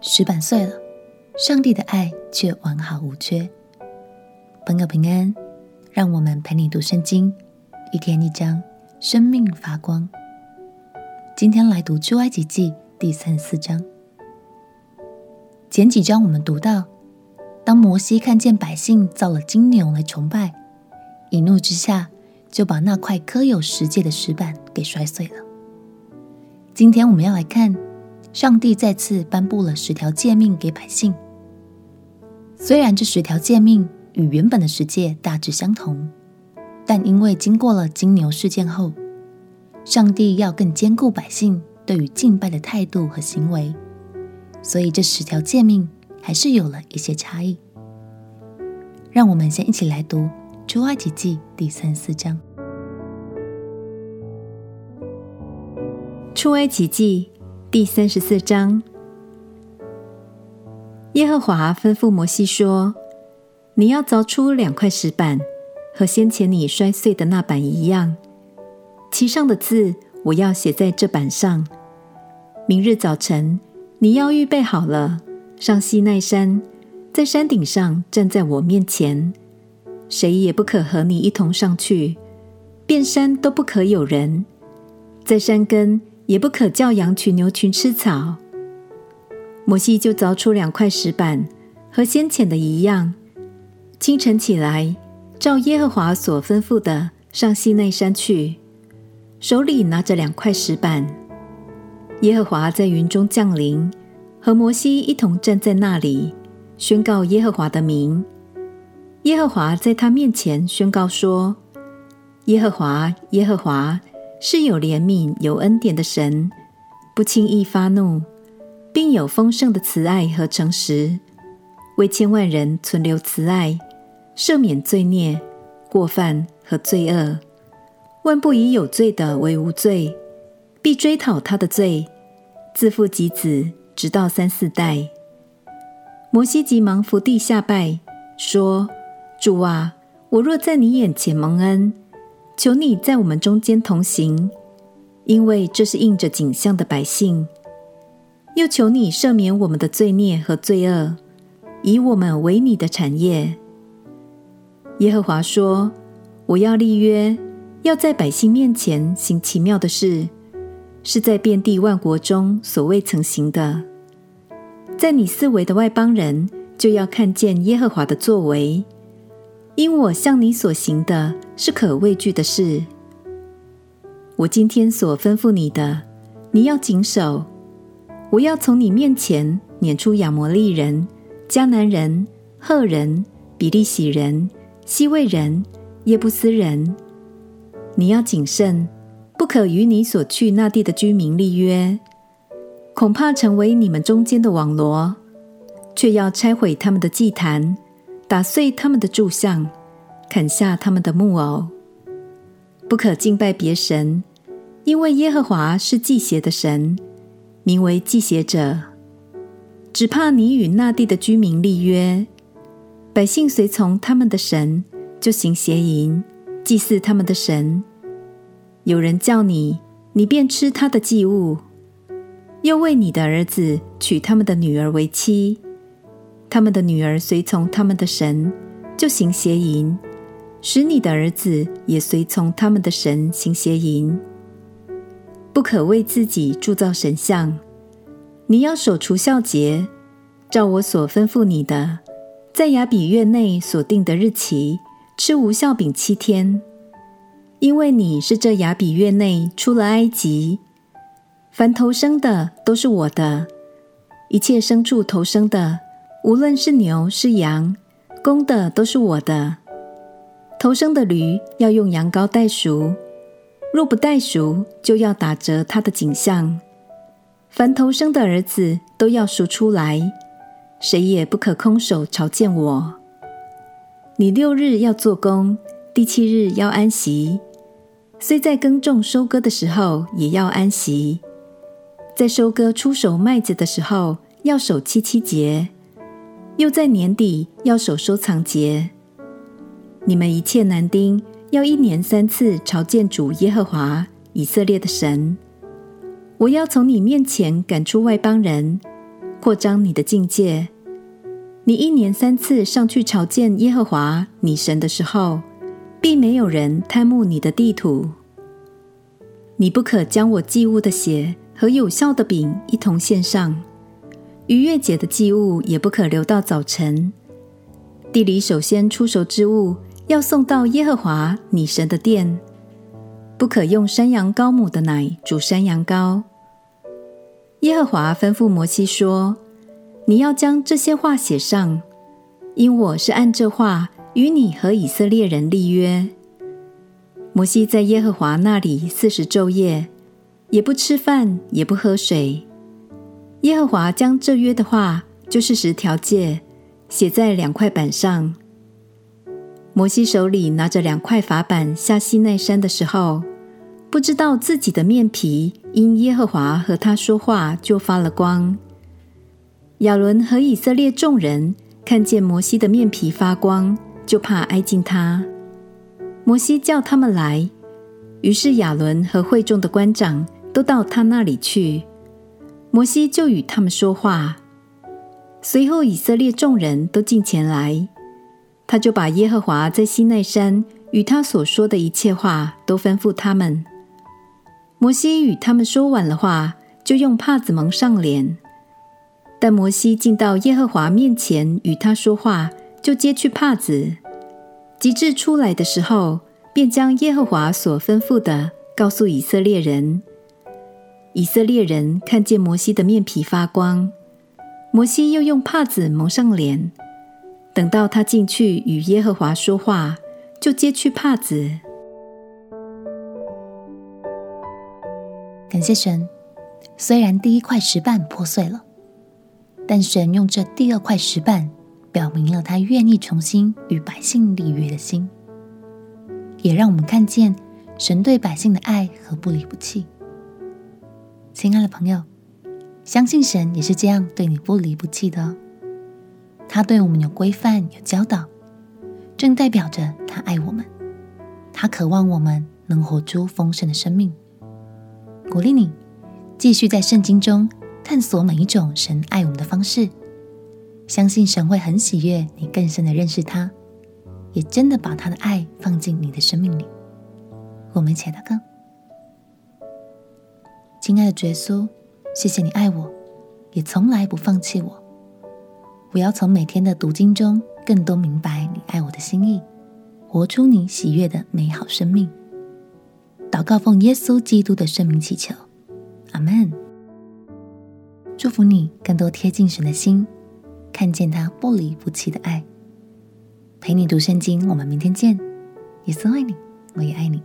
石板碎了，上帝的爱却完好无缺。朋友平安，让我们陪你读圣经，一天一章，生命发光。今天来读出埃及记第三十四章。前几章我们读到，当摩西看见百姓造了金牛来崇拜，一怒之下就把那块刻有十诫的石板给摔碎了。今天我们要来看。上帝再次颁布了十条诫命给百姓。虽然这十条诫命与原本的十诫大致相同，但因为经过了金牛事件后，上帝要更坚固百姓对于敬拜的态度和行为，所以这十条诫命还是有了一些差异。让我们先一起来读《出埃及记》第三四章，《出埃及记》。第三十四章，耶和华吩咐摩西说：“你要凿出两块石板，和先前你摔碎的那板一样，其上的字我要写在这板上。明日早晨，你要预备好了，上西奈山，在山顶上站在我面前，谁也不可和你一同上去，遍山都不可有人，在山根。”也不可叫羊群、牛群吃草。摩西就凿出两块石板，和先前的一样。清晨起来，照耶和华所吩咐的，上西奈山去，手里拿着两块石板。耶和华在云中降临，和摩西一同站在那里，宣告耶和华的名。耶和华在他面前宣告说：“耶和华，耶和华。”是有怜悯、有恩典的神，不轻易发怒，并有丰盛的慈爱和诚实，为千万人存留慈爱，赦免罪孽、过犯和罪恶，万不以有罪的为无罪，必追讨他的罪，自父及子，直到三四代。摩西急忙伏地下拜，说：“主啊，我若在你眼前蒙恩。”求你在我们中间同行，因为这是印着景象的百姓。又求你赦免我们的罪孽和罪恶，以我们为你的产业。耶和华说：“我要立约，要在百姓面前行奇妙的事，是在遍地万国中所未曾行的。在你四围的外邦人就要看见耶和华的作为。”因我向你所行的是可畏惧的事，我今天所吩咐你的，你要谨守。我要从你面前撵出亚摩利人、迦南人、赫人、比利洗人、希未人、耶布斯人。你要谨慎，不可与你所去那地的居民立约，恐怕成为你们中间的网罗，却要拆毁他们的祭坛。打碎他们的柱像，砍下他们的木偶，不可敬拜别神，因为耶和华是忌邪的神，名为忌邪者。只怕你与那地的居民立约，百姓随从他们的神，就行邪淫，祭祀他们的神。有人叫你，你便吃他的祭物，又为你的儿子娶他们的女儿为妻。他们的女儿随从他们的神，就行邪淫，使你的儿子也随从他们的神行邪淫。不可为自己铸造神像。你要守除孝节，照我所吩咐你的，在亚比月内所定的日期，吃无酵饼七天。因为你是这亚比月内出了埃及。凡头生的都是我的，一切牲畜头生的。无论是牛是羊，公的都是我的。头生的驴要用羊羔代赎，若不代赎，就要打折它的景象。凡头生的儿子都要赎出来，谁也不可空手朝见我。你六日要做工，第七日要安息。虽在耕种收割的时候，也要安息。在收割初熟麦子的时候，要守七七节。又在年底要守收藏节。你们一切男丁要一年三次朝见主耶和华以色列的神。我要从你面前赶出外邦人，扩张你的境界。你一年三次上去朝见耶和华你神的时候，并没有人贪慕你的地土。你不可将我祭物的血和有效的饼一同献上，逾越节的祭物也不可留到早晨。地里首先出熟之物要送到耶和华你神的殿，不可用山羊羔母的奶煮山羊羔。耶和华吩咐摩西说：“你要将这些话写上，因我是按这话与你和以色列人立约。”摩西在耶和华那里四十昼夜，也不吃饭，也不喝水。耶和华将这约的话，就是十条诫。写在两块板上。摩西手里拿着两块法板下西奈山的时候，不知道自己的面皮因耶和华和他说话就发了光。亚伦和以色列众人看见摩西的面皮发光，就怕挨近他。摩西叫他们来，于是亚伦和会众的官长都到他那里去。摩西就与他们说话。随后，以色列众人都进前来，他就把耶和华在西奈山与他所说的一切话都吩咐他们。摩西与他们说完了话，就用帕子蒙上脸。但摩西进到耶和华面前与他说话，就揭去帕子。及至出来的时候，便将耶和华所吩咐的告诉以色列人。以色列人看见摩西的面皮发光。摩西又用帕子蒙上脸，等到他进去与耶和华说话，就揭去帕子。感谢神，虽然第一块石板破碎了，但神用这第二块石板，表明了他愿意重新与百姓立约的心，也让我们看见神对百姓的爱和不离不弃。亲爱的朋友。相信神也是这样对你不离不弃的哦。他对我们有规范、有教导，正代表着他爱我们。他渴望我们能活出丰盛的生命。鼓励你继续在圣经中探索每一种神爱我们的方式。相信神会很喜悦你更深的认识他，也真的把他的爱放进你的生命里。我们一起来祷告。亲爱的主耶稣。谢谢你爱我，也从来不放弃我。我要从每天的读经中，更多明白你爱我的心意，活出你喜悦的美好生命。祷告奉耶稣基督的圣名祈求，阿门。祝福你更多贴近神的心，看见他不离不弃的爱。陪你读圣经，我们明天见。耶稣爱你，我也爱你。